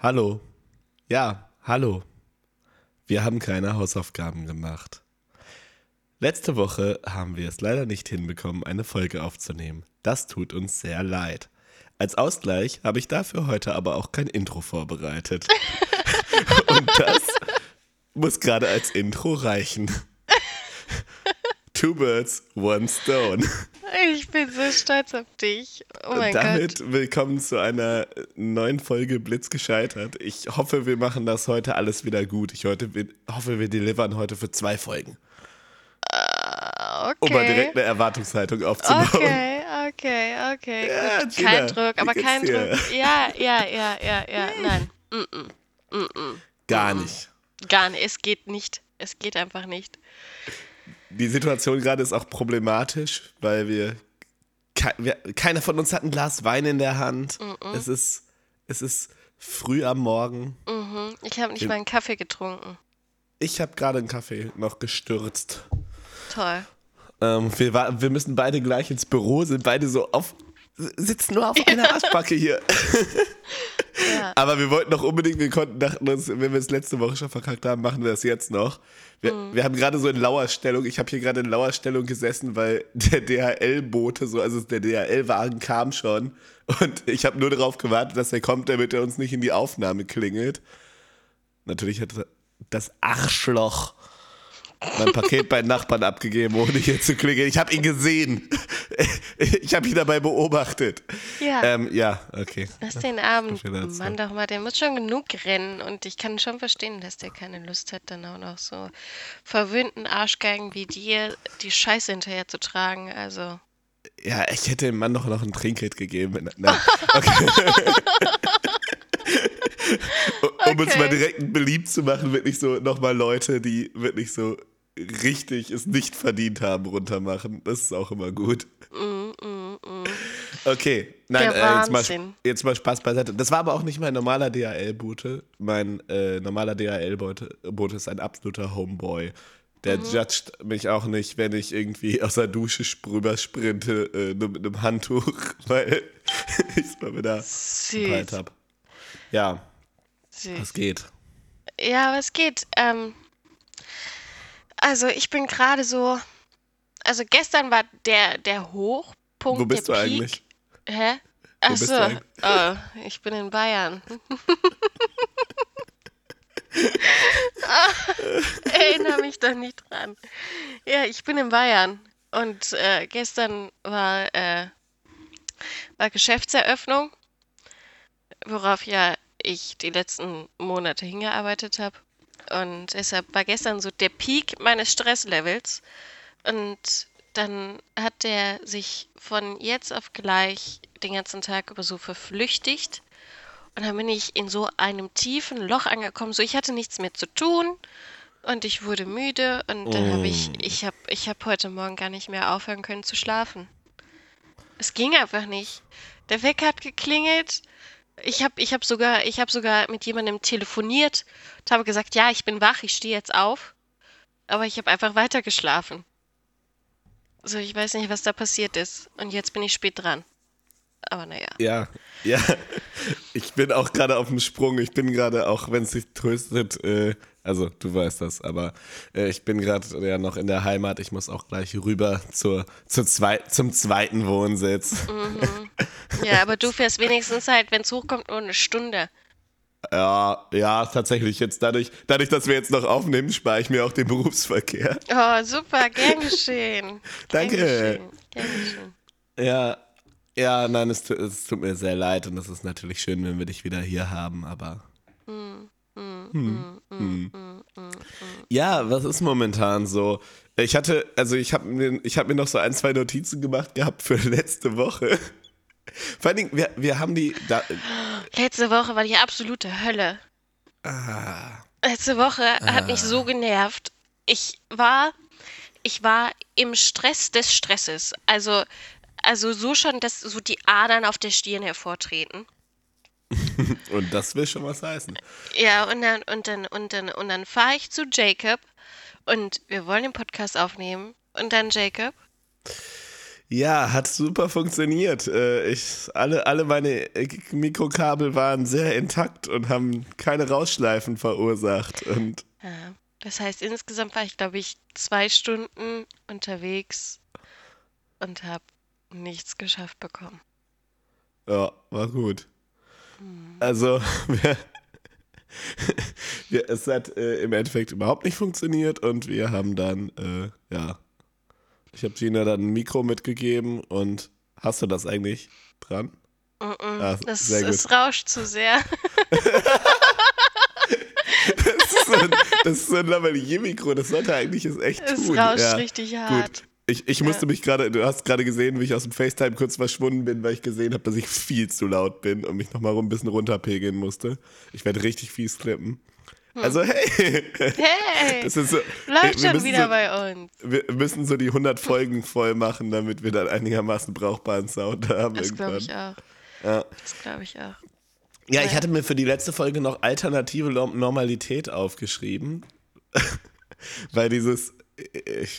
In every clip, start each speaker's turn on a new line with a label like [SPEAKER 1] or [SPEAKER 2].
[SPEAKER 1] Hallo. Ja, hallo. Wir haben keine Hausaufgaben gemacht. Letzte Woche haben wir es leider nicht hinbekommen, eine Folge aufzunehmen. Das tut uns sehr leid. Als Ausgleich habe ich dafür heute aber auch kein Intro vorbereitet. Und das muss gerade als Intro reichen. Two Birds, One Stone.
[SPEAKER 2] Ich bin so stolz auf dich. Oh mein
[SPEAKER 1] Und damit
[SPEAKER 2] Gott.
[SPEAKER 1] willkommen zu einer neuen Folge Blitz gescheitert. Ich hoffe, wir machen das heute alles wieder gut. Ich heute, hoffe, wir delivern heute für zwei Folgen,
[SPEAKER 2] Ah,
[SPEAKER 1] um mal direkt
[SPEAKER 2] Okay.
[SPEAKER 1] eine Erwartungshaltung aufzubauen.
[SPEAKER 2] Okay, okay, okay.
[SPEAKER 1] Ja. Gina,
[SPEAKER 2] Kein Druck, aber kein
[SPEAKER 1] dir?
[SPEAKER 2] Druck. Ja, ja, ja, ja, ja. Nein. Mm-mm. Mm-mm.
[SPEAKER 1] Gar nicht.
[SPEAKER 2] Gar nicht. Es geht nicht. Es geht einfach nicht.
[SPEAKER 1] Die Situation gerade ist auch problematisch, weil wir, kei- wir keiner von uns hat ein Glas Wein in der Hand. Es ist es ist früh am Morgen.
[SPEAKER 2] Mhm. Ich habe nicht mal einen Kaffee getrunken.
[SPEAKER 1] Ich habe gerade einen Kaffee noch gestürzt.
[SPEAKER 2] Toll.
[SPEAKER 1] Ähm, wir, war, wir müssen beide gleich ins Büro, sind beide so auf, sitzen nur auf einer Arschbacke hier.
[SPEAKER 2] Ja.
[SPEAKER 1] Aber wir wollten noch unbedingt, wir konnten, dachten uns, wenn wir es letzte Woche schon verkackt haben, machen wir das jetzt noch. Wir, wir haben gerade so in Lauerstellung, ich habe hier gerade in Lauerstellung gesessen, weil der DHL-Bote, so, also der DHL-Wagen kam schon und ich habe nur darauf gewartet, dass er kommt, damit er uns nicht in die Aufnahme klingelt. Natürlich hat das Arschloch mein Paket bei den Nachbarn abgegeben, ohne hier zu klingeln. Ich habe ihn gesehen. Ich habe ihn dabei beobachtet.
[SPEAKER 2] Ja.
[SPEAKER 1] Ähm, ja, okay.
[SPEAKER 2] Lass den
[SPEAKER 1] dazu.
[SPEAKER 2] Mann doch mal, der muss schon genug rennen und ich kann schon verstehen, dass der keine Lust hat, dann auch noch so verwöhnten Arschgeigen wie dir die Scheiße hinterher zu tragen. Also,
[SPEAKER 1] Ja, ich hätte dem Mann doch noch ein Trinkgeld gegeben. Nein, okay. um uns
[SPEAKER 2] Okay.
[SPEAKER 1] mal direkt beliebt zu machen, wirklich so nochmal Leute, die wirklich so richtig es nicht verdient haben, runtermachen. Das ist auch immer gut. Okay, nein, äh, jetzt, mal, jetzt mal Spaß beiseite. Das war aber auch nicht mein normaler DHL-Bote. Mein äh, normaler DHL-Bote Bote ist ein absoluter Homeboy. Der
[SPEAKER 2] Mhm.
[SPEAKER 1] judgt mich auch nicht, wenn ich irgendwie aus der Dusche rüber sprinte äh, nur mit einem Handtuch, weil ich es mal wieder
[SPEAKER 2] süß.
[SPEAKER 1] habe. Ja,
[SPEAKER 2] süß.
[SPEAKER 1] was geht?
[SPEAKER 2] Ja, was geht? Ähm, also ich bin gerade so. Also gestern war der, der Hochpunkt.
[SPEAKER 1] Wo bist du
[SPEAKER 2] der Peak.
[SPEAKER 1] eigentlich?
[SPEAKER 2] Hä? Achso, oh, ich bin in Bayern. Erinnere mich doch nicht dran. Ja, ich bin in Bayern. Und äh, gestern war, äh, war Geschäftseröffnung, worauf ja ich die letzten Monate hingearbeitet habe. Und deshalb war gestern so der Peak meines Stresslevels. Und dann hat der sich von jetzt auf gleich den ganzen Tag über so verflüchtigt. Und dann bin ich in so einem tiefen Loch angekommen. So, ich hatte nichts mehr zu tun und ich wurde müde und dann habe ich, ich habe, ich habe heute Morgen gar nicht mehr aufhören können zu schlafen. Es ging einfach nicht. Der Wecker hat geklingelt. Ich habe, ich habe sogar, ich habe sogar mit jemandem telefoniert und habe gesagt, ja, ich bin wach, ich stehe jetzt auf. Aber ich habe einfach weiter geschlafen. So, ich weiß nicht, was da passiert ist. Und jetzt bin ich spät dran. Aber naja.
[SPEAKER 1] Ja, ja. Ich bin auch gerade auf dem Sprung. Ich bin gerade, auch wenn es sich tröstet, äh, also du weißt das, aber äh, ich bin gerade ja noch in der Heimat. Ich muss auch gleich rüber zur, zur zwei, zum zweiten Wohnsitz.
[SPEAKER 2] Ja, aber du fährst wenigstens halt, wenn es hochkommt, nur eine Stunde.
[SPEAKER 1] Ja, ja, tatsächlich. Jetzt dadurch, dadurch, dass wir jetzt noch aufnehmen, spare ich mir auch den Berufsverkehr.
[SPEAKER 2] Oh, super, gern geschehen. Gern
[SPEAKER 1] Danke.
[SPEAKER 2] geschehen. Gern geschehen.
[SPEAKER 1] Ja, ja, nein, es, es tut mir sehr leid und es ist natürlich schön, wenn wir dich wieder hier haben, aber. Hm, hm. Ja, was ist momentan so? Ich hatte, also ich habe mir, ich hab mir noch so ein, zwei Notizen gemacht gehabt für letzte Woche. Vor allen Dingen, wir, wir haben die. Da,
[SPEAKER 2] Letzte Woche war die absolute Hölle.
[SPEAKER 1] ah,
[SPEAKER 2] Letzte Woche hat mich so genervt. Ich war, ich war im Stress des Stresses. Also, also so schon, dass so die Adern auf der Stirn hervortreten.
[SPEAKER 1] und das will schon was heißen.
[SPEAKER 2] Ja, und dann, und dann, und dann, und dann fahre ich zu Jacob und wir wollen den Podcast aufnehmen. Und dann Jacob.
[SPEAKER 1] Ja, hat super funktioniert. Äh, ich, alle, alle meine Mikrokabel waren sehr intakt und haben keine Rausschleifen verursacht. Und
[SPEAKER 2] ja, das heißt, insgesamt war ich, glaube ich, zwei Stunden unterwegs und habe nichts geschafft bekommen.
[SPEAKER 1] Ja, war gut. Also, wir, wir, es hat äh, im Endeffekt überhaupt nicht funktioniert und wir haben dann, äh, ja, ich habe Gina dann ein Mikro mitgegeben und hast du das eigentlich dran?
[SPEAKER 2] Mm -mm. Ah, das, es rauscht zu sehr.
[SPEAKER 1] das, ist so ein, das ist so ein Lavalier-Mikro, das sollte eigentlich es echt
[SPEAKER 2] es
[SPEAKER 1] tun.
[SPEAKER 2] Es rauscht ja, richtig hart.
[SPEAKER 1] Gut. Ich, ich musste mich gerade, du hast gerade gesehen, wie ich aus dem FaceTime kurz verschwunden bin, weil ich gesehen habe, dass ich viel zu laut bin und mich nochmal ein bisschen runterpegeln musste. Ich werde richtig fies klippen. Hm. Also hey!
[SPEAKER 2] Hey! Das ist so, Läuft schon wieder
[SPEAKER 1] so,
[SPEAKER 2] bei uns.
[SPEAKER 1] Wir müssen so die 100 Folgen voll machen, damit wir dann einigermaßen brauchbaren Sound haben.
[SPEAKER 2] Das glaube ich auch.
[SPEAKER 1] Ja.
[SPEAKER 2] Das glaube ich auch.
[SPEAKER 1] Ja, ich hatte mir für die letzte Folge noch alternative Normalität aufgeschrieben. Weil dieses,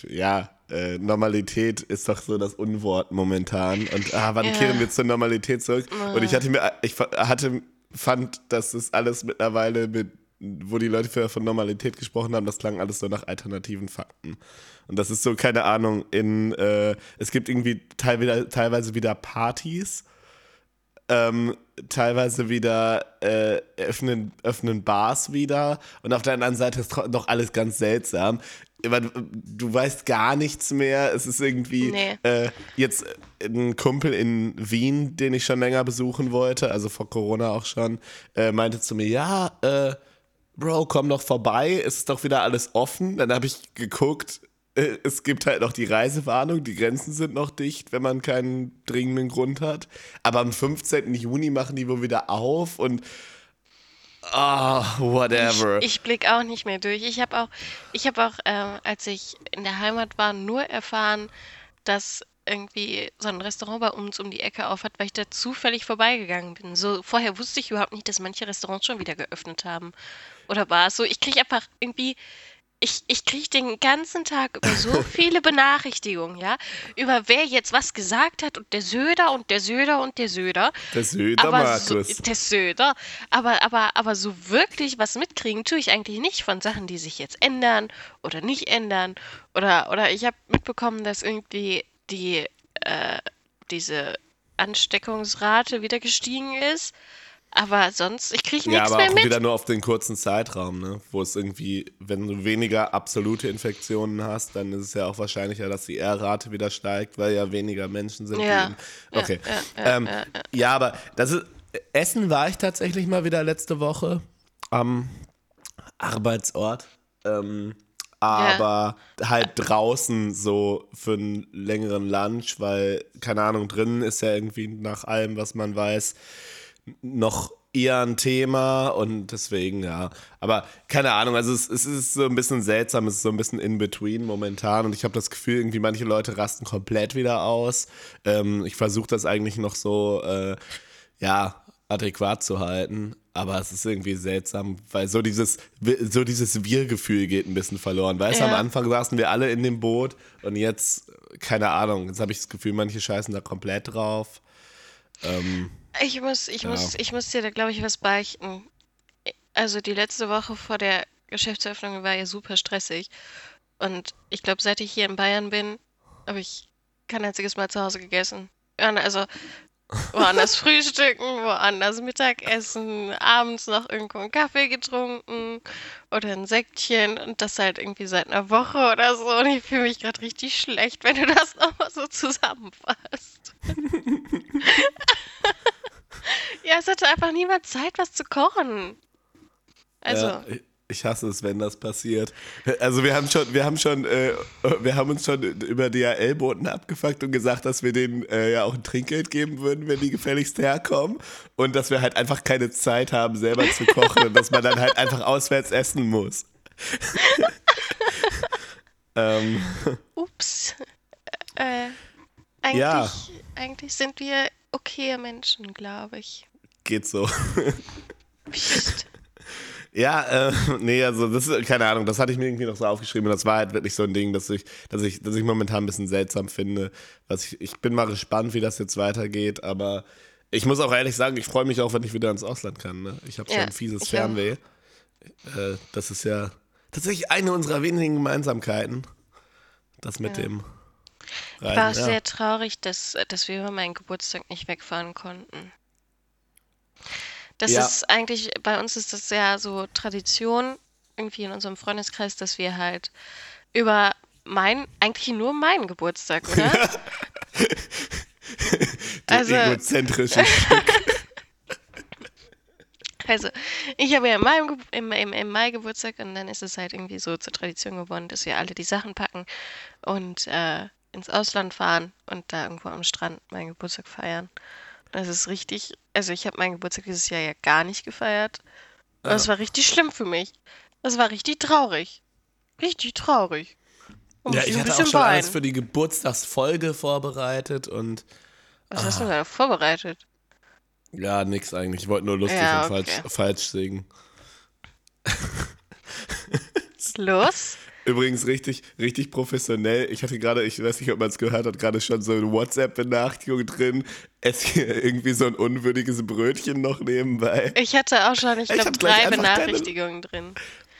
[SPEAKER 1] ja, äh, Normalität ist doch so das Unwort momentan. Und ah, wann ja. kehren wir zur Normalität zurück? Ja. Und ich hatte mir, ich hatte, fand, dass es alles mittlerweile mit wo die Leute von Normalität gesprochen haben, das klang alles so nach alternativen Fakten. Und das ist so, keine Ahnung, in, äh, es gibt irgendwie teilweise wieder Partys, ähm, teilweise wieder äh, öffnen, öffnen Bars wieder und auf der anderen Seite ist noch alles ganz seltsam. Du weißt gar nichts mehr. Es ist irgendwie nee. äh, jetzt ein Kumpel in Wien, den ich schon länger besuchen wollte, also vor Corona auch schon, äh, meinte zu mir, ja, äh, Bro, komm doch vorbei, es ist doch wieder alles offen. Dann habe ich geguckt, es gibt halt noch die Reisewarnung, die Grenzen sind noch dicht, wenn man keinen dringenden Grund hat. Aber am 15. Juni machen die wohl wieder auf und Ah, oh, whatever.
[SPEAKER 2] Ich, ich blicke auch nicht mehr durch. Ich habe auch, ich habe auch, äh, als ich in der Heimat war, nur erfahren, dass irgendwie so ein Restaurant bei uns um die Ecke auf hat, weil ich da zufällig vorbeigegangen bin. So vorher wusste ich überhaupt nicht, dass manche Restaurants schon wieder geöffnet haben. Oder war es so? Ich kriege einfach irgendwie ich, ich kriege den ganzen Tag über so viele Benachrichtigungen, ja, über wer jetzt was gesagt hat und der Söder und der Söder und der Söder.
[SPEAKER 1] Der Söder, aber Markus.
[SPEAKER 2] So, der Söder. Aber, aber, aber so wirklich was mitkriegen tue ich eigentlich nicht von Sachen, die sich jetzt ändern oder nicht ändern. Oder, oder ich habe mitbekommen, dass irgendwie die, äh, diese Ansteckungsrate wieder gestiegen ist. Aber sonst, ich kriege nichts
[SPEAKER 1] ja, aber
[SPEAKER 2] mehr
[SPEAKER 1] auch
[SPEAKER 2] mit.
[SPEAKER 1] wieder nur auf den kurzen Zeitraum, ne? Wo es irgendwie, wenn du weniger absolute Infektionen hast, dann ist es ja auch wahrscheinlicher, dass die R-Rate wieder steigt, weil ja weniger Menschen sind.
[SPEAKER 2] Ja.
[SPEAKER 1] Okay.
[SPEAKER 2] Ja, ja,
[SPEAKER 1] ähm, ja, ja, aber das ist. Essen war ich tatsächlich mal wieder letzte Woche am Arbeitsort. Ähm, aber ja. halt draußen so für einen längeren Lunch, weil, keine Ahnung, drinnen ist ja irgendwie nach allem, was man weiß, noch eher ein Thema und deswegen, ja. Aber keine Ahnung, also es, es ist so ein bisschen seltsam, es ist so ein bisschen in between momentan und ich habe das Gefühl, irgendwie manche Leute rasten komplett wieder aus. Ähm, ich versuche das eigentlich noch so, äh, ja, adäquat zu halten, aber es ist irgendwie seltsam, weil so dieses, so dieses Wir-Gefühl geht ein bisschen verloren. Weißt du, ja. am Anfang saßen wir alle in dem Boot und jetzt, keine Ahnung, jetzt habe ich das Gefühl, manche scheißen da komplett drauf. Ähm,
[SPEAKER 2] ich muss, ich ja. muss, ich muss dir da, glaube ich, was beichten. Also die letzte Woche vor der Geschäftseröffnung war ja super stressig. Und ich glaube, seit ich hier in Bayern bin, habe ich kein einziges Mal zu Hause gegessen. Also woanders frühstücken, woanders Mittagessen, abends noch irgendwo einen Kaffee getrunken oder ein Säckchen und das halt irgendwie seit einer Woche oder so. Und ich fühle mich gerade richtig schlecht, wenn du das nochmal so zusammenfasst. ja, es hatte einfach niemand Zeit, was zu kochen. Also.
[SPEAKER 1] Ja, ich hasse es, wenn das passiert. Also wir haben schon, wir haben schon, äh, wir haben uns schon über DHL-Boten abgefuckt und gesagt, dass wir denen äh, ja auch ein Trinkgeld geben würden, wenn die gefälligst herkommen. Und dass wir halt einfach keine Zeit haben, selber zu kochen und dass man dann halt einfach auswärts essen muss.
[SPEAKER 2] ähm. Ups. Äh, eigentlich, ja. eigentlich sind wir okaye Menschen, glaube ich.
[SPEAKER 1] Geht so.
[SPEAKER 2] Psst.
[SPEAKER 1] Ja, äh, nee, also das ist, keine Ahnung, das hatte ich mir irgendwie noch so aufgeschrieben das war halt wirklich so ein Ding, das ich, dass ich, dass ich momentan ein bisschen seltsam finde. Was ich, ich bin mal gespannt, wie das jetzt weitergeht, aber ich muss auch ehrlich sagen, ich freue mich auch, wenn ich wieder ins Ausland kann. Ne? Ich habe schon
[SPEAKER 2] Ja,
[SPEAKER 1] ein fieses Fernweh. Äh, das ist ja tatsächlich eine unserer wenigen Gemeinsamkeiten. Das mit dem
[SPEAKER 2] Ich war.
[SPEAKER 1] Ja.
[SPEAKER 2] sehr traurig, dass, dass wir über meinen Geburtstag nicht wegfahren konnten. Das
[SPEAKER 1] Ja.
[SPEAKER 2] ist eigentlich, bei uns ist das ja so Tradition, irgendwie in unserem Freundeskreis, dass wir halt über mein, eigentlich nur meinen Geburtstag, oder?
[SPEAKER 1] Der
[SPEAKER 2] Also-
[SPEAKER 1] egozentrische Stück.
[SPEAKER 2] Also, ich habe ja in meinem, im, im, im Mai Geburtstag und dann ist es halt irgendwie so zur Tradition geworden, dass wir alle die Sachen packen und äh, ins Ausland fahren und da irgendwo am Strand meinen Geburtstag feiern. Das ist richtig, also ich habe meinen Geburtstag dieses Jahr ja gar nicht gefeiert. Und Das war richtig schlimm für mich. Das war richtig traurig. Richtig traurig. Da
[SPEAKER 1] Ja, ich hatte auch schon alles für die Geburtstagsfolge vorbereitet und
[SPEAKER 2] Was hast du da vorbereitet?
[SPEAKER 1] ja, nix eigentlich. Ich wollte nur lustig
[SPEAKER 2] Ja,
[SPEAKER 1] und falsch,
[SPEAKER 2] okay.
[SPEAKER 1] falsch singen.
[SPEAKER 2] Los?
[SPEAKER 1] Übrigens richtig, richtig professionell. Ich hatte gerade, ich weiß nicht, ob man es gehört hat, gerade schon so eine WhatsApp-Benachrichtigung drin. Es hier irgendwie so ein unwürdiges Brötchen noch nebenbei.
[SPEAKER 2] Ich hatte auch schon, ich
[SPEAKER 1] Ich
[SPEAKER 2] glaube, drei
[SPEAKER 1] einfach keine-
[SPEAKER 2] Benachrichtigungen drin.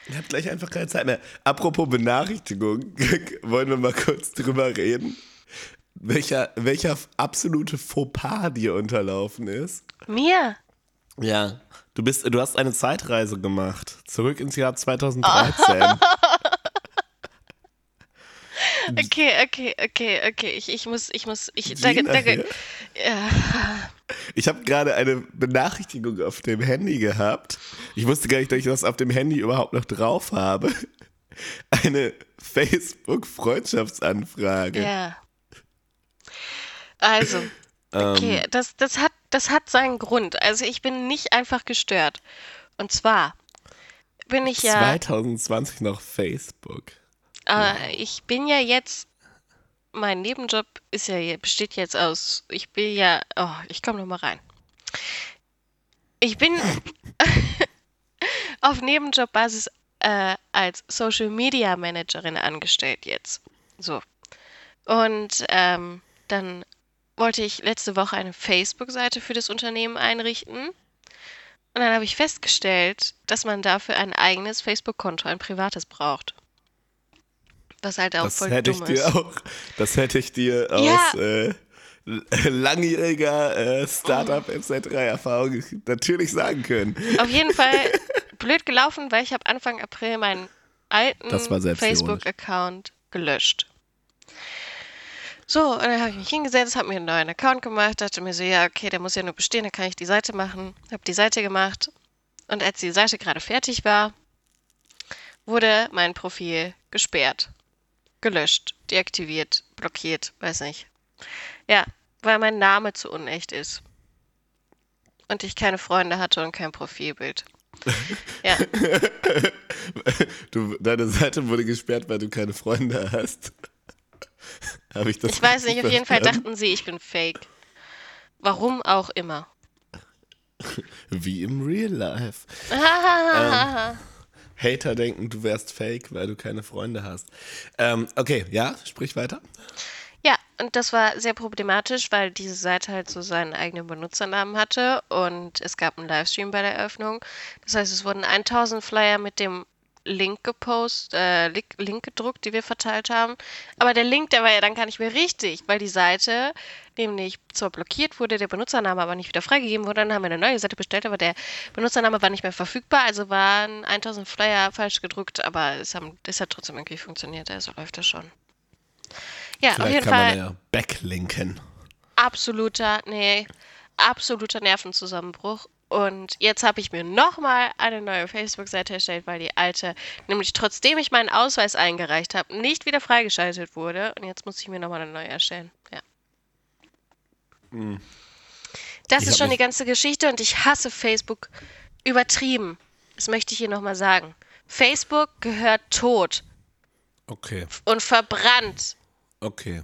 [SPEAKER 1] Ich habe gleich einfach keine Zeit mehr. Apropos Benachrichtigung, wollen wir mal kurz drüber reden, welcher, welcher absolute Fauxpas dir unterlaufen ist.
[SPEAKER 2] Mir?
[SPEAKER 1] Ja. Du, bist, du hast eine Zeitreise gemacht. Zurück ins Jahr 2013.
[SPEAKER 2] Okay, okay, okay, okay. Ich, ich muss, ich muss, ich, da,
[SPEAKER 1] Gina
[SPEAKER 2] da,
[SPEAKER 1] hier.
[SPEAKER 2] ja,
[SPEAKER 1] Ich habe gerade eine Benachrichtigung auf dem Handy gehabt. Ich wusste gar nicht, dass ich das auf dem Handy überhaupt noch drauf habe. Eine Facebook-Freundschaftsanfrage.
[SPEAKER 2] ja. Also,
[SPEAKER 1] Ähm,
[SPEAKER 2] okay, das, das hat, das hat seinen Grund. Also ich bin nicht einfach gestört. Und zwar bin ich ja,
[SPEAKER 1] 2020 noch Facebook.
[SPEAKER 2] Äh, ich bin ja jetzt, mein Nebenjob ist ja, besteht jetzt aus, ich will ja, oh, ich komme noch mal rein. Ich bin auf Nebenjobbasis äh, als Social Media Managerin angestellt jetzt. So. Und ähm, dann wollte ich letzte Woche eine Facebook-Seite für das Unternehmen einrichten. Und dann habe ich festgestellt, dass man dafür ein eigenes Facebook-Konto, ein privates braucht. Was halt auch
[SPEAKER 1] Das
[SPEAKER 2] voll
[SPEAKER 1] hätte ich
[SPEAKER 2] dumm
[SPEAKER 1] dir
[SPEAKER 2] ist.
[SPEAKER 1] auch, das hätte ich dir
[SPEAKER 2] Ja.
[SPEAKER 1] aus äh, langjähriger äh, Startup MC3-Erfahrung natürlich sagen können.
[SPEAKER 2] Auf jeden Fall blöd gelaufen, weil ich habe Anfang April meinen alten. Facebook-Account gelöscht. So, und dann habe ich mich hingesetzt, habe mir einen neuen Account gemacht, dachte mir so, ja, okay, der muss ja nur bestehen, dann kann ich die Seite machen. Habe die Seite gemacht und als die Seite gerade fertig war, wurde mein Profil gesperrt, gelöscht, deaktiviert, blockiert, weiß nicht. Ja, weil mein Name zu unecht ist. Und ich keine Freunde hatte und kein Profilbild. Ja,
[SPEAKER 1] Du, deine Seite wurde gesperrt, weil du keine Freunde hast. Habe ich das
[SPEAKER 2] ich weiß nicht, auf jeden Fall dachten sie, ich bin fake. Warum auch immer.
[SPEAKER 1] Wie im Real Life.
[SPEAKER 2] Ah,
[SPEAKER 1] Hater denken, du wärst fake, weil du keine Freunde hast. Ähm, okay, ja, sprich weiter.
[SPEAKER 2] Ja, und das war sehr problematisch, weil diese Seite halt so seinen eigenen Benutzernamen hatte und es gab einen Livestream bei der Eröffnung. Das heißt, es wurden 1000 Flyer mit dem Link gepostet, äh, Link, Link gedruckt, die wir verteilt haben. Aber der Link, der war ja dann gar nicht mehr richtig, weil die Seite nämlich zwar blockiert wurde, der Benutzername aber nicht wieder freigegeben wurde. Dann haben wir eine neue Seite bestellt, aber der Benutzername war nicht mehr verfügbar. Also waren 1000 Flyer falsch gedruckt, aber es, haben, es hat trotzdem irgendwie funktioniert. Also läuft das schon. Ja, auf
[SPEAKER 1] Vielleicht
[SPEAKER 2] jeden
[SPEAKER 1] kann
[SPEAKER 2] Fall
[SPEAKER 1] man ja backlinken.
[SPEAKER 2] absoluter, nee, absoluter Nervenzusammenbruch. Und jetzt habe ich mir nochmal eine neue Facebook-Seite erstellt, weil die alte, nämlich trotzdem ich meinen Ausweis eingereicht habe, nicht wieder freigeschaltet wurde. Und jetzt muss ich mir nochmal eine neue erstellen. Ja. Das
[SPEAKER 1] Hm. Ich
[SPEAKER 2] ist schon die ganze Geschichte und ich hasse Facebook übertrieben. Das möchte ich hier nochmal sagen. Facebook gehört tot
[SPEAKER 1] Okay,
[SPEAKER 2] und verbrannt.
[SPEAKER 1] okay.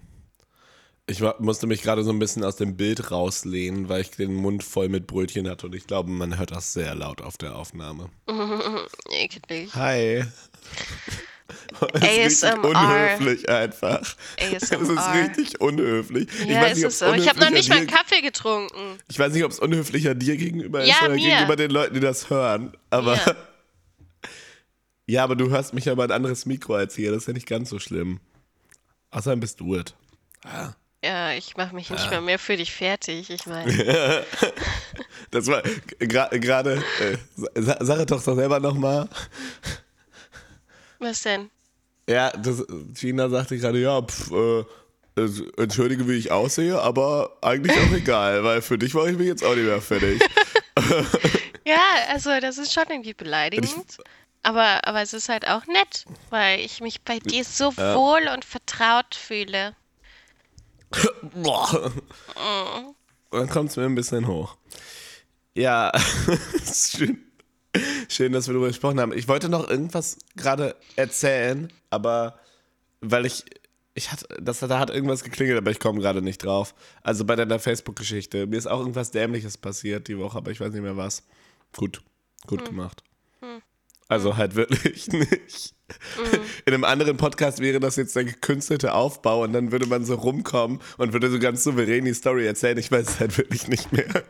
[SPEAKER 1] Ich war, musste mich gerade so ein bisschen aus dem Bild rauslehnen, weil ich den Mund voll mit Brötchen hatte und ich glaube, man hört das sehr laut auf der Aufnahme.
[SPEAKER 2] Eklig.
[SPEAKER 1] Hi. Das ist richtig
[SPEAKER 2] ASMR.
[SPEAKER 1] unhöflich einfach.
[SPEAKER 2] ASMR.
[SPEAKER 1] Das ist richtig unhöflich. ich
[SPEAKER 2] Ja,
[SPEAKER 1] weiß
[SPEAKER 2] ist
[SPEAKER 1] nicht,
[SPEAKER 2] es
[SPEAKER 1] ob's
[SPEAKER 2] so. Ich habe noch nicht mal einen Kaffee getrunken.
[SPEAKER 1] Ich weiß nicht, ob es unhöflicher dir gegenüber ist
[SPEAKER 2] Ja,
[SPEAKER 1] oder
[SPEAKER 2] mir.
[SPEAKER 1] gegenüber den Leuten, die das hören. Aber
[SPEAKER 2] Ja.
[SPEAKER 1] ja, aber du hörst mich aber ein anderes Mikro als hier. Das ist ja nicht ganz so schlimm. Außerdem bist du es.
[SPEAKER 2] Ja, ich mache mich nicht mehr mehr für dich fertig. Ich meine,
[SPEAKER 1] Das war gra- gerade. Äh, sa- sag es doch doch selber nochmal.
[SPEAKER 2] was denn?
[SPEAKER 1] Ja, das, Gina sagte gerade, ja, pf, äh, entschuldige, wie ich aussehe, aber eigentlich auch egal, weil für dich war ich mich jetzt auch nicht mehr fertig.
[SPEAKER 2] Ja, also das ist schon irgendwie beleidigend. Aber, aber es ist halt auch nett, weil ich mich bei dir so
[SPEAKER 1] Ja.
[SPEAKER 2] wohl und vertraut fühle.
[SPEAKER 1] Boah. Dann kommt es mir ein bisschen hoch. Ja, ist schön. Schön, dass wir darüber gesprochen haben. Ich wollte noch irgendwas gerade erzählen, aber weil ich, ich hatte, das, da hat irgendwas geklingelt, aber ich komme gerade nicht drauf. Also bei deiner Facebook-Geschichte. Mir ist auch irgendwas Dämliches passiert die Woche, aber ich weiß nicht mehr was. Gut, gut gemacht. Also halt wirklich nicht. In einem anderen Podcast wäre das jetzt der gekünstelte Aufbau und dann würde man so rumkommen und würde so ganz souverän die Story erzählen. Ich weiß es halt wirklich nicht mehr.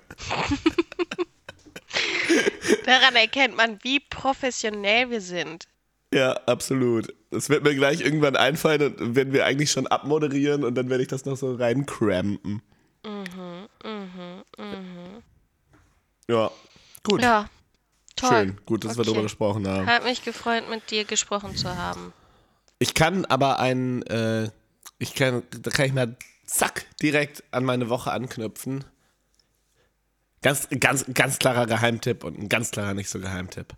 [SPEAKER 2] Daran erkennt man, wie professionell wir sind.
[SPEAKER 1] Ja, absolut. Das wird mir gleich irgendwann einfallen und werden wir eigentlich schon abmoderieren und dann werde ich das noch so reincrampen. Ja, gut.
[SPEAKER 2] Ja, toll.
[SPEAKER 1] Schön. Gut, dass wir
[SPEAKER 2] Okay.
[SPEAKER 1] darüber gesprochen haben.
[SPEAKER 2] Hat mich gefreut, mit dir gesprochen zu haben.
[SPEAKER 1] Ich kann aber einen, äh, ich kann, da kann ich mal zack direkt an meine Woche anknüpfen. Ganz, ganz, ganz klarer Geheimtipp und ein ganz klarer nicht so Geheimtipp.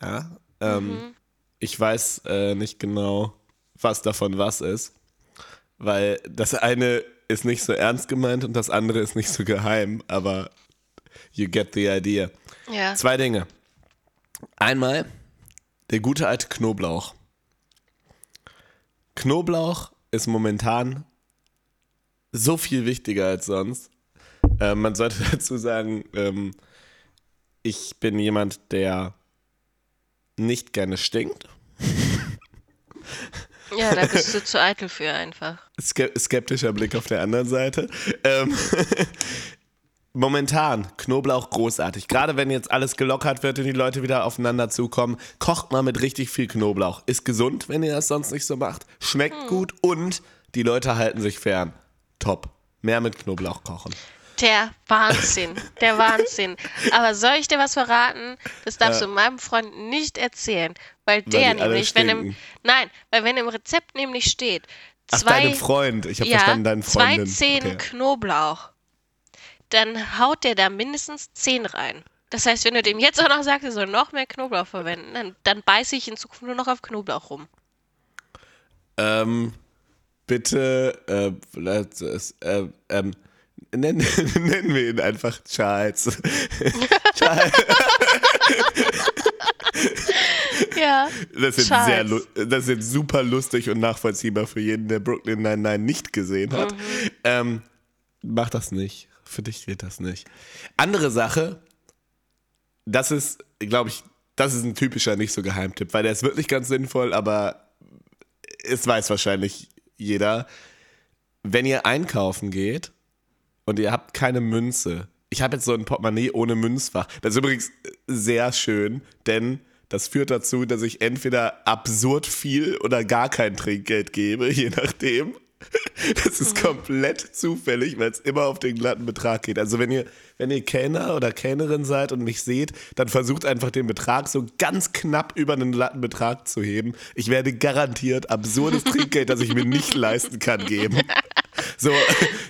[SPEAKER 1] Ja, ähm, Ich weiß äh, nicht genau, was davon was ist, weil das eine ist nicht so ernst gemeint und das andere ist nicht so geheim, aber you get the idea.
[SPEAKER 2] Ja.
[SPEAKER 1] Zwei Dinge. Einmal der gute alte Knoblauch. Knoblauch ist momentan so viel wichtiger als sonst. Äh, man sollte dazu sagen, ähm, ich bin jemand, der nicht gerne stinkt.
[SPEAKER 2] Ja, da bist du zu eitel für einfach.
[SPEAKER 1] Ske skeptischer Blick auf der anderen Seite. Ähm, momentan Knoblauch großartig. Gerade wenn jetzt alles gelockert wird und die Leute wieder aufeinander zukommen, kocht mal mit richtig viel Knoblauch. Ist gesund, wenn ihr das sonst nicht so macht. Schmeckt gut und die Leute halten sich fern. Top. Mehr mit Knoblauch kochen.
[SPEAKER 2] Der Wahnsinn, der Wahnsinn. Aber soll ich dir was verraten? Das darfst du meinem Freund nicht erzählen, weil der
[SPEAKER 1] die alle
[SPEAKER 2] nämlich, wenn im nein, weil wenn im Rezept nämlich steht,
[SPEAKER 1] Ach,
[SPEAKER 2] zwei,
[SPEAKER 1] deinem Freund. Ich habe
[SPEAKER 2] ja,
[SPEAKER 1] verstanden, deinen
[SPEAKER 2] zwei
[SPEAKER 1] Freundin.
[SPEAKER 2] Zehen
[SPEAKER 1] Okay.
[SPEAKER 2] Knoblauch, dann haut der da mindestens zehn rein. Das heißt, wenn du dem jetzt auch noch sagst, er soll noch mehr Knoblauch verwenden, dann, dann beiße ich in Zukunft nur noch auf Knoblauch rum.
[SPEAKER 1] Ähm, bitte, äh, äh, ähm, nennen, nennen wir ihn einfach Charles. Charles.
[SPEAKER 2] Ja.
[SPEAKER 1] Das ist,
[SPEAKER 2] Charles.
[SPEAKER 1] sehr, das ist jetzt super lustig und nachvollziehbar für jeden, der Brooklyn Nine-Nine nicht gesehen hat.
[SPEAKER 2] Mhm.
[SPEAKER 1] Ähm, mach das nicht. Für dich geht das nicht. Andere Sache, das ist, glaube ich, das ist ein typischer nicht so Geheimtipp, weil der ist wirklich ganz sinnvoll, aber es weiß wahrscheinlich jeder. Wenn ihr einkaufen geht und ihr habt keine Münze, ich habe jetzt so ein Portemonnaie ohne Münzfach. Das ist übrigens sehr schön, denn das führt dazu, dass ich entweder absurd viel oder gar kein Trinkgeld gebe, je nachdem. Das ist komplett zufällig, weil es immer auf den glatten Betrag geht. Also wenn ihr, wenn ihr Kellner oder Kellnerin seid und mich seht, dann versucht einfach den Betrag so ganz knapp über den glatten Betrag zu heben. Ich werde garantiert absurdes Trinkgeld, das ich mir nicht leisten kann, geben. So,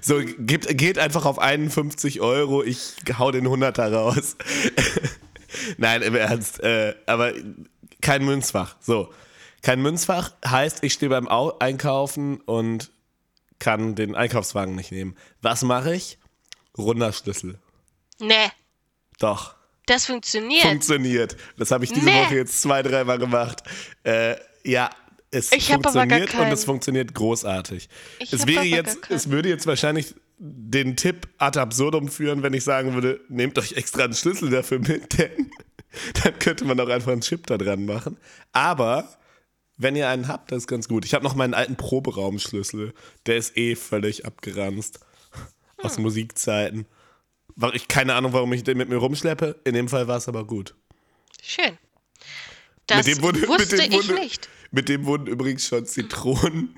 [SPEAKER 1] so geht, geht einfach auf 51 Euro, ich hau den 100er raus. Nein, im Ernst. Äh, aber kein Münzfach. So. Kein Münzfach heißt, ich stehe beim Au Einkaufen und kann den Einkaufswagen nicht nehmen. Was mache ich? Runder Schlüssel.
[SPEAKER 2] Nee,
[SPEAKER 1] Doch.
[SPEAKER 2] das funktioniert.
[SPEAKER 1] Funktioniert. Das habe ich diese
[SPEAKER 2] Nee.
[SPEAKER 1] Woche jetzt zwei, dreimal gemacht. Äh, ja, Es
[SPEAKER 2] Ich
[SPEAKER 1] funktioniert und es funktioniert großartig.
[SPEAKER 2] Ich
[SPEAKER 1] es wäre jetzt, es würde jetzt wahrscheinlich den Tipp ad absurdum führen, wenn ich sagen würde, nehmt euch extra einen Schlüssel dafür mit, denn dann könnte man auch einfach einen Chip da dran machen. Aber wenn ihr einen habt, das ist ganz gut. Ich habe noch meinen alten Proberaumschlüssel, der ist eh völlig abgeranzt aus
[SPEAKER 2] Hm.
[SPEAKER 1] Musikzeiten. War ich keine Ahnung, warum ich den mit mir rumschleppe. In dem Fall war es aber gut.
[SPEAKER 2] Schön. Das
[SPEAKER 1] dem wurde-
[SPEAKER 2] wusste
[SPEAKER 1] dem
[SPEAKER 2] ich
[SPEAKER 1] wurde-
[SPEAKER 2] nicht.
[SPEAKER 1] Mit dem wurden übrigens schon Zitronen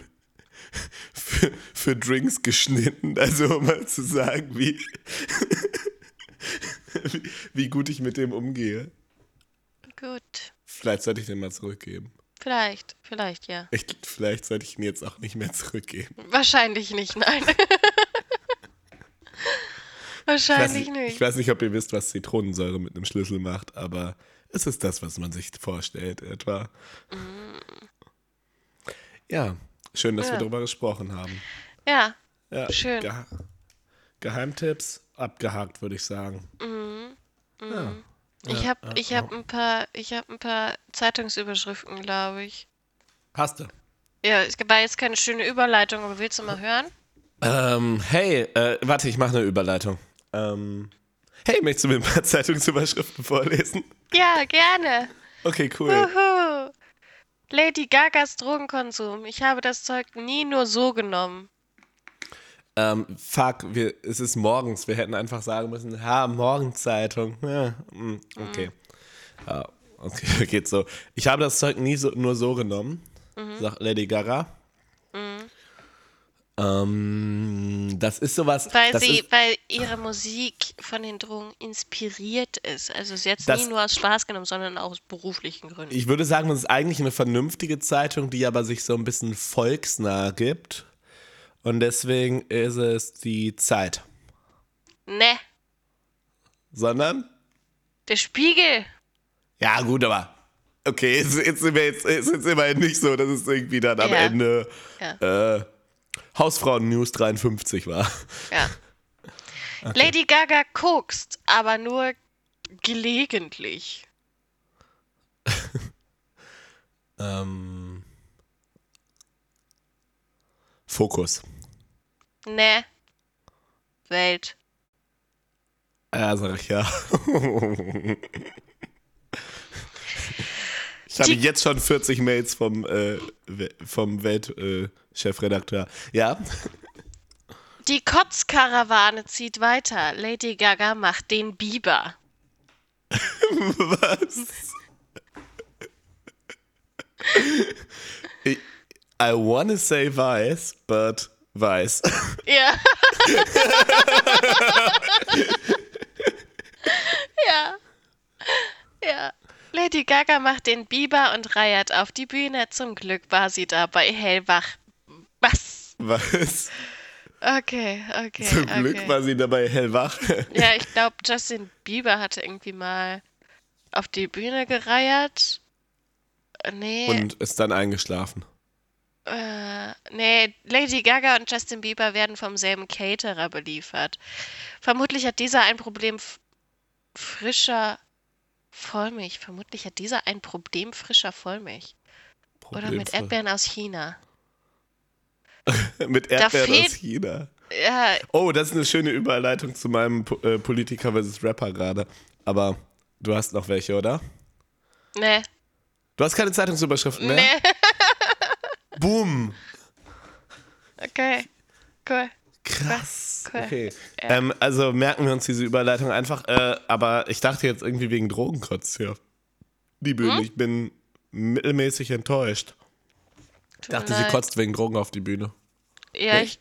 [SPEAKER 1] für, für Drinks geschnitten. Also um mal zu sagen, wie, wie, wie gut ich mit dem umgehe.
[SPEAKER 2] Gut.
[SPEAKER 1] Vielleicht sollte ich den mal zurückgeben.
[SPEAKER 2] Vielleicht, vielleicht ja.
[SPEAKER 1] Ich, vielleicht sollte ich ihn jetzt auch nicht mehr zurückgeben.
[SPEAKER 2] Wahrscheinlich nicht, nein.
[SPEAKER 1] Ich
[SPEAKER 2] Wahrscheinlich
[SPEAKER 1] nicht,
[SPEAKER 2] nicht.
[SPEAKER 1] ich weiß nicht, ob ihr wisst, was Zitronensäure mit einem Schlüssel macht, aber es ist das, was man sich vorstellt, etwa. Ja, schön, dass wir
[SPEAKER 2] Ja.
[SPEAKER 1] darüber gesprochen haben.
[SPEAKER 2] Ja,
[SPEAKER 1] Ja,
[SPEAKER 2] Schön.
[SPEAKER 1] Geha Geheimtipps abgehakt, würde ich sagen.
[SPEAKER 2] Mhm.
[SPEAKER 1] Ja.
[SPEAKER 2] Ich habe
[SPEAKER 1] ja,
[SPEAKER 2] ich hab ein paar, ich habe ein paar Zeitungsüberschriften, glaube ich.
[SPEAKER 1] Hast du?
[SPEAKER 2] Ja, es war jetzt keine schöne Überleitung, aber willst du mal hören?
[SPEAKER 1] Ähm, hey, äh, warte, ich mache eine Überleitung. Ähm, hey, möchtest du mir ein paar Zeitungsüberschriften vorlesen?
[SPEAKER 2] Ja, gerne.
[SPEAKER 1] Okay, cool.
[SPEAKER 2] Juhu. Lady Gagas Drogenkonsum. Ich habe das Zeug nie nur so genommen.
[SPEAKER 1] Ähm, fuck, wir, es ist morgens. Wir hätten einfach sagen müssen, ha, Morgenzeitung. Ja, mm, okay. Ja, okay, geht so. Ich habe das Zeug nie so, nur so genommen, sagt Lady Gaga. Ähm, das ist sowas.
[SPEAKER 2] Weil sie,
[SPEAKER 1] ist,
[SPEAKER 2] weil ihre Musik von den Drogen inspiriert ist. Also sie hat es nie nur aus Spaß genommen, sondern auch aus beruflichen Gründen.
[SPEAKER 1] ich würde sagen, das ist eigentlich eine vernünftige Zeitung, die aber sich so ein bisschen volksnah gibt. Und deswegen ist es die Zeit.
[SPEAKER 2] ne,
[SPEAKER 1] Sondern?
[SPEAKER 2] der Spiegel.
[SPEAKER 1] Ja, gut, aber. Okay, jetzt, jetzt sind wir jetzt, jetzt sind wir immerhin nicht so, dass es irgendwie dann am
[SPEAKER 2] Ja.
[SPEAKER 1] Ende
[SPEAKER 2] Ja.
[SPEAKER 1] äh, Hausfrauen News 53 war.
[SPEAKER 2] Ja. Lady Gaga kokst, aber nur gelegentlich.
[SPEAKER 1] Ähm, Fokus.
[SPEAKER 2] Ne. Welt.
[SPEAKER 1] Ja, sag ich ja. Ich habe jetzt schon 40 Mails vom, äh, vom Weltchefredakteur. ja?
[SPEAKER 2] Die Kotzkarawane zieht weiter. Lady Gaga macht den Biber.
[SPEAKER 1] Was? I, I wanna say weiß, but weiß.
[SPEAKER 2] Ja. ja. Ja. Lady Gaga macht den Biber und reiert auf die Bühne. Zum Glück war sie dabei hellwach. Was?
[SPEAKER 1] Was?
[SPEAKER 2] Okay, okay.
[SPEAKER 1] Zum
[SPEAKER 2] okay.
[SPEAKER 1] Glück war sie dabei hellwach.
[SPEAKER 2] Ja, ich glaube, Justin Bieber hatte irgendwie mal auf die Bühne gereiert. Nee,
[SPEAKER 1] Und ist dann eingeschlafen.
[SPEAKER 2] Äh, nee, Lady Gaga und Justin Bieber werden vom selben Caterer beliefert. Vermutlich hat dieser ein Problem frischer Vollmilch. Vermutlich hat dieser ein Problem frischer Vollmilch. Oder mit. Erdbeeren aus China.
[SPEAKER 1] Mit Erdbeeren aus China.
[SPEAKER 2] Ja,
[SPEAKER 1] Oh, das ist eine schöne Überleitung zu meinem äh, Politiker versus Rapper gerade. Aber du hast noch welche, oder?
[SPEAKER 2] ne,
[SPEAKER 1] Du hast keine Zeitungsüberschriften mehr?
[SPEAKER 2] ne,
[SPEAKER 1] Boom!
[SPEAKER 2] okay, cool.
[SPEAKER 1] Krass.
[SPEAKER 2] Cool.
[SPEAKER 1] Okay.
[SPEAKER 2] Ja.
[SPEAKER 1] Ähm, also merken wir uns diese Überleitung einfach. Äh, aber ich dachte jetzt irgendwie wegen Drogenkotz hier. Die Bühne.
[SPEAKER 2] Hm?
[SPEAKER 1] Ich bin mittelmäßig enttäuscht. Ich
[SPEAKER 2] Tut
[SPEAKER 1] dachte, sie kotzt wegen Drogen auf die Bühne.
[SPEAKER 2] Ja, ich,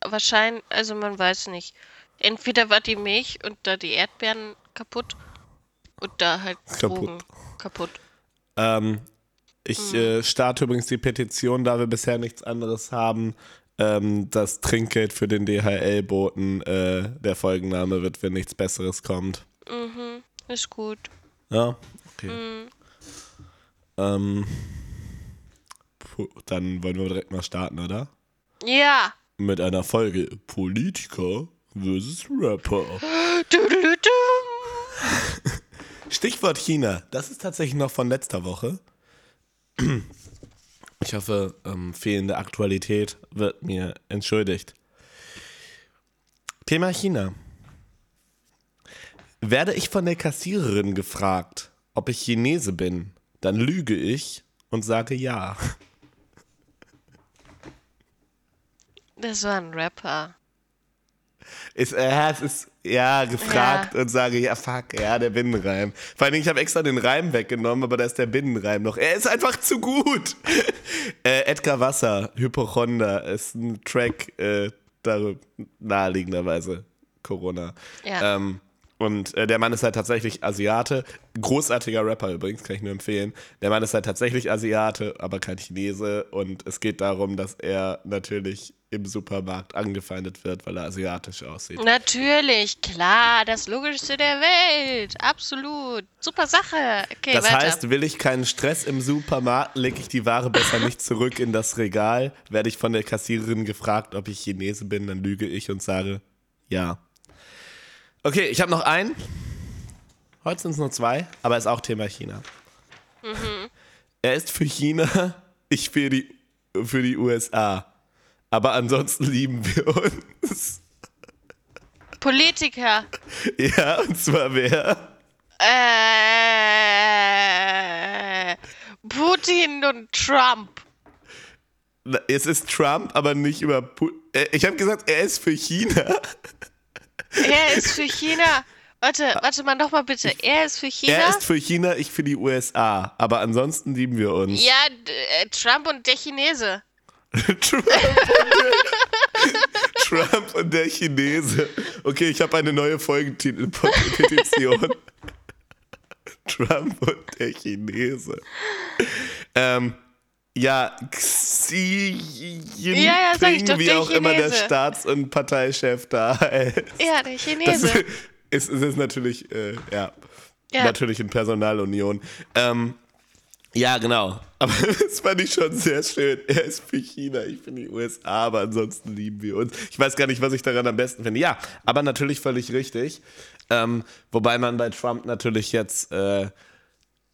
[SPEAKER 2] wahrscheinlich, also man weiß nicht. Entweder war die Milch und da die Erdbeeren kaputt und da halt
[SPEAKER 1] Kaputt.
[SPEAKER 2] Drogen kaputt.
[SPEAKER 1] Ähm, ich
[SPEAKER 2] Hm.
[SPEAKER 1] äh, starte übrigens die Petition, da wir bisher nichts anderes haben. Ähm, das Trinkgeld für den DHL-Boten, äh, der Folgenname wird, wenn nichts Besseres kommt.
[SPEAKER 2] Mhm, ist gut.
[SPEAKER 1] Ja, okay.
[SPEAKER 2] Mhm.
[SPEAKER 1] Ähm, puh, dann wollen wir direkt mal starten, oder?
[SPEAKER 2] Ja.
[SPEAKER 1] Mit einer Folge Politiker versus Rapper.
[SPEAKER 2] Dudeludum.
[SPEAKER 1] Stichwort China. Das ist tatsächlich noch von letzter Woche. Ich hoffe, ähm, fehlende Aktualität wird mir entschuldigt. Thema China. Werde ich von der Kassiererin gefragt, ob ich Chinese bin, dann lüge ich und sage ja.
[SPEAKER 2] Das war ein Rapper.
[SPEAKER 1] Ist, äh, es ist ja gefragt
[SPEAKER 2] Ja.
[SPEAKER 1] und sage, ja, fuck, ja, der Binnenreim. Vor allen Dingen, ich habe extra den Reim weggenommen, aber da ist der Binnenreim noch. Er ist einfach zu gut. äh, Edgar Wasser, Hypochonder, ist ein Track äh, darüber, naheliegenderweise Corona.
[SPEAKER 2] Ja.
[SPEAKER 1] Ähm, und äh, der Mann ist halt tatsächlich Asiate. Großartiger Rapper übrigens, kann ich nur empfehlen. Der Mann ist halt tatsächlich Asiate, aber kein Chinese. Und es geht darum, dass er natürlich im Supermarkt angefeindet wird, weil er asiatisch aussieht.
[SPEAKER 2] Natürlich, klar, das Logischste der Welt. Absolut. Super Sache. Okay,
[SPEAKER 1] Das
[SPEAKER 2] weiter.
[SPEAKER 1] heißt, will ich keinen Stress im Supermarkt, lege ich die Ware besser nicht zurück in das Regal. Werde ich von der Kassiererin gefragt, ob ich Chinese bin, dann lüge ich und sage ja. Okay, ich habe noch einen. Heute sind es nur zwei, aber ist auch Thema China. Er ist für China, ich für die, für die USA. Aber ansonsten lieben wir uns.
[SPEAKER 2] Politiker.
[SPEAKER 1] Ja, und zwar wer?
[SPEAKER 2] Äh, Putin und Trump.
[SPEAKER 1] Es ist Trump, aber nicht über. Pu Äh, ich habe gesagt, er ist für China.
[SPEAKER 2] Er ist für China. Warte, warte mal noch mal bitte. Er ist für China.
[SPEAKER 1] Er ist für China, ich für die USA. Aber ansonsten lieben wir uns.
[SPEAKER 2] ja, äh, Trump und der Chinese.
[SPEAKER 1] Trump, und der, Trump und der Chinese. Okay, ich habe eine neue Folgentitel-Petition. Trump und der Chinese. Ähm, ja, Xi Jinping,
[SPEAKER 2] Ja, ja, sag ich doch,
[SPEAKER 1] wie auch immer der. Staats- und Parteichef da heißt.
[SPEAKER 2] Ja, der
[SPEAKER 1] Das
[SPEAKER 2] Chinese.
[SPEAKER 1] ist, es ist natürlich, äh, ja,
[SPEAKER 2] Ja.
[SPEAKER 1] natürlich in Personalunion. Ähm, ja, genau. Aber das fand ich schon sehr schön. Er ist für China, ich bin die USA, aber ansonsten lieben wir uns. Ich weiß gar nicht, was ich daran am besten finde. Ja, aber natürlich völlig richtig. Ähm, wobei man bei Trump natürlich jetzt äh,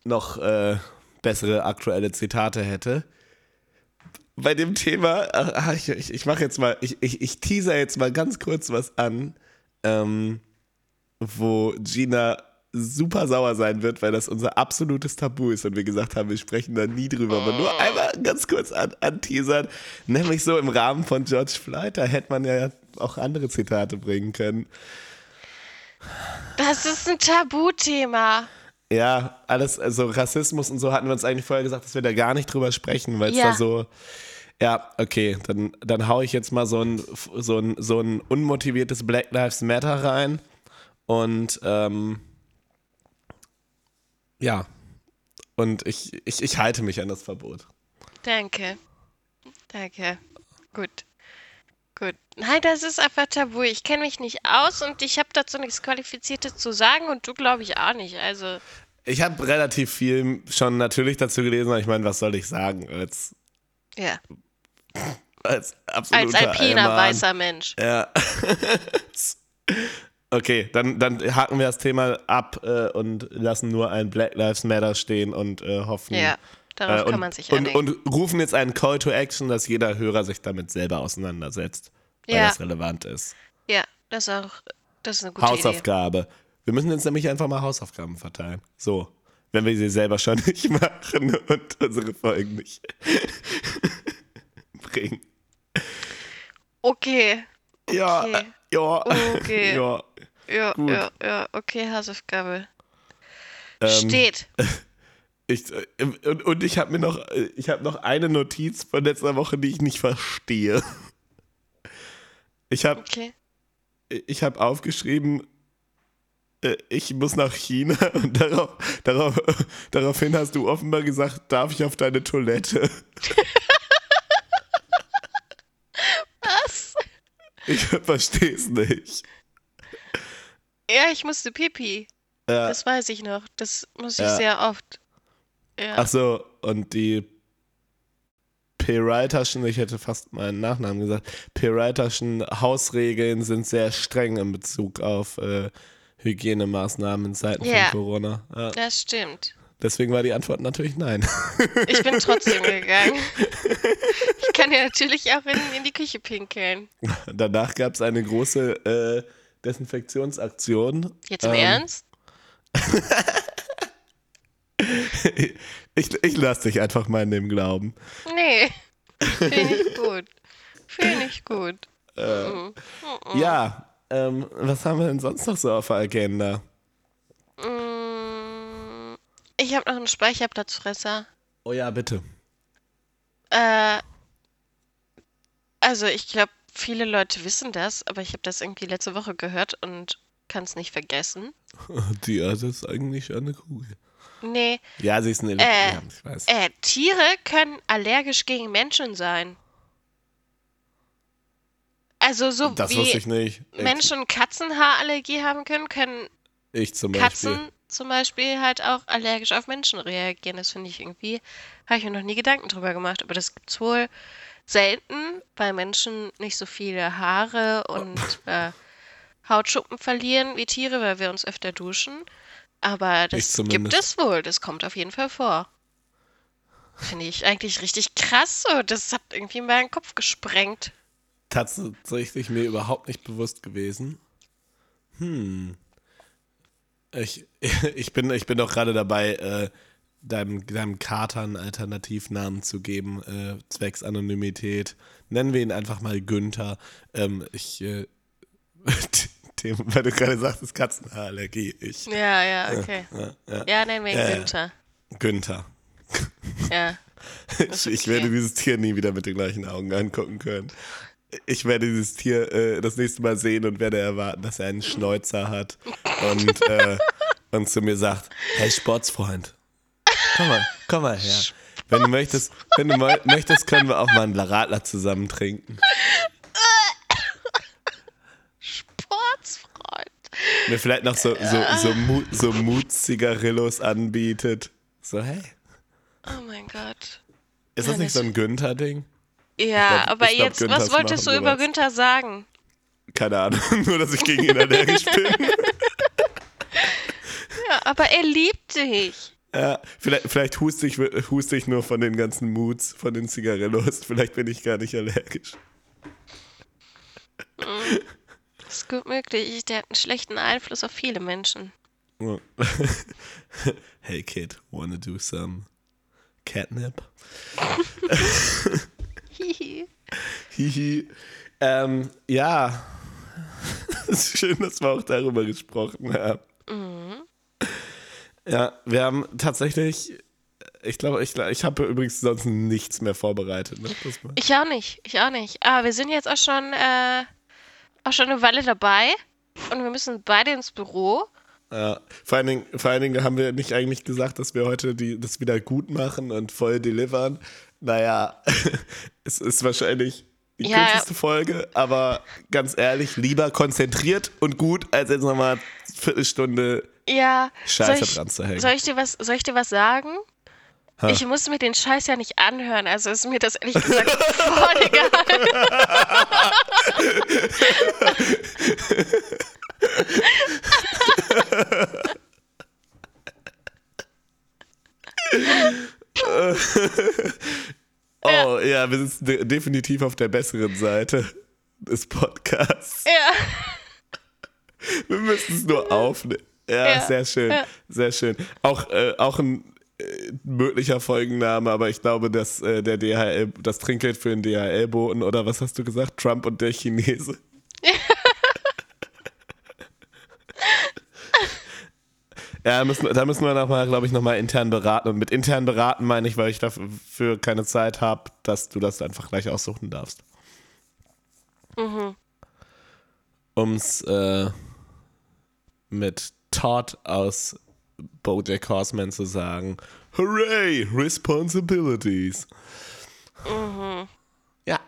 [SPEAKER 1] noch äh, bessere aktuelle Zitate hätte. Bei dem Thema, ah, ich, ich, ich mache jetzt mal, ich, ich, ich teaser jetzt mal ganz kurz was an, ähm, wo Gina super sauer sein wird, weil das unser absolutes Tabu ist und wir gesagt haben, wir sprechen da nie drüber, aber nur einmal ganz kurz an, anteasern, nämlich so im Rahmen von George Floyd, da hätte man ja auch andere Zitate bringen können.
[SPEAKER 2] Das ist ein Tabuthema.
[SPEAKER 1] Ja, alles, also Rassismus und so hatten wir uns eigentlich vorher gesagt, dass wir da gar nicht drüber sprechen, weil es
[SPEAKER 2] Ja.
[SPEAKER 1] da so. Ja, okay, dann, dann hau ich jetzt mal so ein, so, ein, so ein unmotiviertes Black Lives Matter rein. Und ähm, ja, und ich, ich, ich halte mich an das Verbot.
[SPEAKER 2] Danke. Danke. Gut. Gut. Nein, das ist einfach tabu. Ich kenne mich nicht aus und ich habe dazu nichts Qualifiziertes zu sagen und du glaube ich auch nicht. Also,
[SPEAKER 1] Ich habe relativ viel schon natürlich dazu gelesen, aber ich meine, was soll ich sagen als,
[SPEAKER 2] ja.
[SPEAKER 1] als
[SPEAKER 2] Als
[SPEAKER 1] absoluter
[SPEAKER 2] alpiner
[SPEAKER 1] Allmann.
[SPEAKER 2] weißer Mensch.
[SPEAKER 1] Ja. okay, dann, dann haken wir das Thema ab äh, und lassen nur ein Black Lives Matter stehen und äh, hoffen.
[SPEAKER 2] Ja, darauf
[SPEAKER 1] äh,
[SPEAKER 2] kann
[SPEAKER 1] und,
[SPEAKER 2] man sich
[SPEAKER 1] und, und rufen jetzt einen Call to Action, dass jeder Hörer sich damit selber auseinandersetzt, weil
[SPEAKER 2] Ja.
[SPEAKER 1] das relevant ist.
[SPEAKER 2] ja, das ist auch, das ist eine gute Idee.
[SPEAKER 1] Hausaufgabe. Wir müssen jetzt nämlich einfach mal Hausaufgaben verteilen. So. Wenn wir sie selber schon nicht machen und unsere Folgen nicht bringen.
[SPEAKER 2] Okay,
[SPEAKER 1] Ja,
[SPEAKER 2] Okay.
[SPEAKER 1] ja,
[SPEAKER 2] Okay.
[SPEAKER 1] ja.
[SPEAKER 2] ja,
[SPEAKER 1] Gut.
[SPEAKER 2] ja, ja, okay, Hausaufgabe.
[SPEAKER 1] Ähm,
[SPEAKER 2] Steht.
[SPEAKER 1] Ich, äh, und, und ich habe mir noch, äh, ich habe noch eine Notiz von letzter Woche, die ich nicht verstehe. Ich habe
[SPEAKER 2] Okay.
[SPEAKER 1] ich hab aufgeschrieben, äh, ich muss nach China und darauf, darauf, daraufhin hast du offenbar gesagt, darf ich auf deine Toilette?
[SPEAKER 2] Was?
[SPEAKER 1] Ich verstehe es nicht.
[SPEAKER 2] Ja, ich musste pipi.
[SPEAKER 1] Ja.
[SPEAKER 2] Das weiß ich noch. Das muss ich
[SPEAKER 1] Ja.
[SPEAKER 2] sehr oft. Ja.
[SPEAKER 1] Ach so, und die Peraltaschen, ich hätte fast meinen Nachnamen gesagt, Peraltaschen Hausregeln sind sehr streng in Bezug auf äh, Hygienemaßnahmen in Zeiten
[SPEAKER 2] Ja.
[SPEAKER 1] von Corona. Ja,
[SPEAKER 2] Das stimmt.
[SPEAKER 1] Deswegen war die Antwort natürlich nein.
[SPEAKER 2] Ich bin trotzdem gegangen. Ich kann ja natürlich auch in, in die Küche pinkeln.
[SPEAKER 1] Danach gab es eine große äh, Desinfektionsaktion.
[SPEAKER 2] Jetzt im ähm, Ernst?
[SPEAKER 1] ich ich lasse dich einfach mal in dem Glauben.
[SPEAKER 2] Nee, finde ich gut. Finde ich gut.
[SPEAKER 1] Äh, mhm. Ja, ähm, was haben wir denn sonst noch so auf der Agenda?
[SPEAKER 2] Mm, ich habe noch einen Speicherplatzfresser.
[SPEAKER 1] Oh ja, bitte.
[SPEAKER 2] Äh, also ich glaube, viele Leute wissen das, aber ich habe das irgendwie letzte Woche gehört und kann es nicht vergessen.
[SPEAKER 1] Die Erde ist eigentlich eine Kugel.
[SPEAKER 2] Nee.
[SPEAKER 1] Ja, sie ist ein
[SPEAKER 2] Elektro äh, ich weiß. Äh, Tiere können allergisch gegen Menschen sein. Also so
[SPEAKER 1] das
[SPEAKER 2] wie
[SPEAKER 1] wusste ich nicht.
[SPEAKER 2] Menschen Katzenhaarallergie haben können, können
[SPEAKER 1] ich zum
[SPEAKER 2] Katzen zum Beispiel halt auch allergisch auf Menschen reagieren. Das finde ich irgendwie, habe ich mir noch nie Gedanken drüber gemacht. Aber das gibt es wohl selten, weil Menschen nicht so viele Haare und äh, Hautschuppen verlieren wie Tiere, weil wir uns öfter duschen. Aber das gibt es wohl. Das kommt auf jeden Fall vor. Finde ich eigentlich richtig krass so. Das hat irgendwie meinen Kopf gesprengt
[SPEAKER 1] tatsächlich mir überhaupt nicht bewusst gewesen. Hm. Ich, ich, bin, ich bin doch gerade dabei, äh, deinem, deinem Kater einen Alternativnamen zu geben, äh, zwecks Anonymität. Nennen wir ihn einfach mal Günther. Ähm, ich, äh, dem, weil du gerade sagtest, Katzenhaarallergie. Ich,
[SPEAKER 2] ja, ja, okay. Ja, ja. ja wir ihn äh, Günther.
[SPEAKER 1] Günther.
[SPEAKER 2] Ja.
[SPEAKER 1] Ich, ich werde dieses Tier nie wieder mit den gleichen Augen angucken können ich werde dieses Tier äh, das nächste Mal sehen und werde erwarten, dass er einen Schnäuzer hat und, äh, und zu mir sagt, hey Sportsfreund, komm mal, komm mal her. Wenn du möchtest, wenn du möchtest, können wir auch mal einen Radler zusammen trinken.
[SPEAKER 2] Sportsfreund.
[SPEAKER 1] Mir vielleicht noch so, so, so, Mut, so Mut-Zigarillos anbietet. So, hey.
[SPEAKER 2] Oh mein Gott.
[SPEAKER 1] Ist das nicht so ein Günther-Ding?
[SPEAKER 2] Ja, glaub, aber glaub, jetzt, was wolltest du über Günther sagen?
[SPEAKER 1] Keine Ahnung, nur dass ich gegen ihn allergisch bin.
[SPEAKER 2] ja, aber er liebt dich.
[SPEAKER 1] Ja, vielleicht, vielleicht huste, ich, huste ich nur von den ganzen Moods, von den Zigarillos. Vielleicht bin ich gar nicht allergisch.
[SPEAKER 2] Das ist gut möglich. Der hat einen schlechten Einfluss auf viele Menschen.
[SPEAKER 1] hey Kid, wanna do some catnip?
[SPEAKER 2] Hihi.
[SPEAKER 1] Hihi. Ähm, ja. Es ist schön, dass wir auch darüber gesprochen haben. Mhm. Ja, wir haben tatsächlich, ich glaube, ich, ich habe übrigens sonst nichts mehr vorbereitet. Ne?
[SPEAKER 2] Ich auch nicht, ich auch nicht. Aber wir sind jetzt auch schon, äh, auch schon eine Weile dabei und wir müssen beide ins Büro.
[SPEAKER 1] Ja, vor allen, Dingen, vor allen Dingen haben wir nicht eigentlich gesagt, dass wir heute die, das wieder gut machen und voll delivern. Naja, es ist wahrscheinlich die ja, kürzeste Folge, aber ganz ehrlich, lieber konzentriert und gut, als jetzt nochmal eine Viertelstunde
[SPEAKER 2] ja,
[SPEAKER 1] Scheiße ich, dran zu hängen.
[SPEAKER 2] Soll ich dir was, soll ich dir was sagen? Ha. Ich muss mir den Scheiß ja nicht anhören, also ist mir das ehrlich gesagt voll egal.
[SPEAKER 1] oh ja. wir sind de definitiv auf der besseren Seite des Podcasts.
[SPEAKER 2] Ja.
[SPEAKER 1] Wir müssen es nur aufnehmen. Ja, ja, sehr schön, ja. sehr schön. Auch, äh, auch ein möglicher Folgenname, aber ich glaube, dass äh, der DHL, das Trinkgeld für den DHL-Boten oder was hast du gesagt? Trump und der Chinese. Ja. Müssen, da müssen wir nochmal, glaube ich, nochmal intern beraten. Und mit intern beraten meine ich, weil ich dafür keine Zeit habe, dass du das einfach gleich aussuchen darfst. Mhm. Um es äh, mit Todd aus Bojack Horseman zu sagen: Hooray, Responsibilities. Mhm. Ja.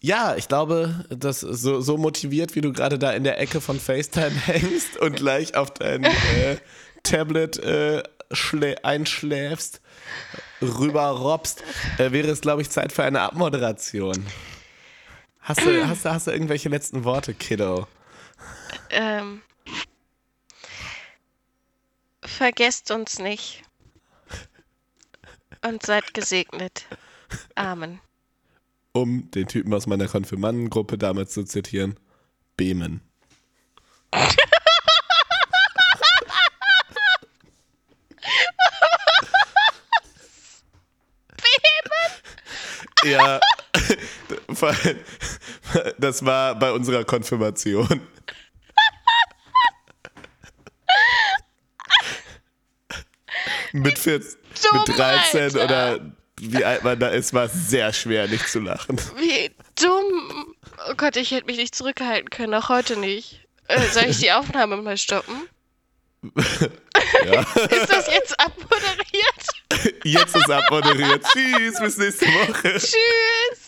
[SPEAKER 1] Ja, ich glaube, dass so, so motiviert, wie du gerade da in der Ecke von FaceTime hängst und gleich auf dein äh, Tablet äh, einschläfst, rüberrobst, äh, wäre es, glaube ich, Zeit für eine Abmoderation. Hast du, hast, du, hast du irgendwelche letzten Worte, Kiddo?
[SPEAKER 2] Ähm. vergesst uns nicht. Und seid gesegnet. Amen.
[SPEAKER 1] Um den Typen aus meiner Konfirmandengruppe damals zu zitieren, Bemen. Ja, das war bei unserer Konfirmation. mit, 14, mit 13
[SPEAKER 2] Alter.
[SPEAKER 1] oder wie alt man da ist, war es sehr schwer, nicht zu lachen.
[SPEAKER 2] Wie dumm. Oh Gott, ich hätte mich nicht zurückhalten können, auch heute nicht. Äh, soll ich die Aufnahme mal stoppen?
[SPEAKER 1] Ja.
[SPEAKER 2] Ist das jetzt abmoderiert?
[SPEAKER 1] Jetzt ist abmoderiert. Tschüss, bis nächste Woche.
[SPEAKER 2] Tschüss.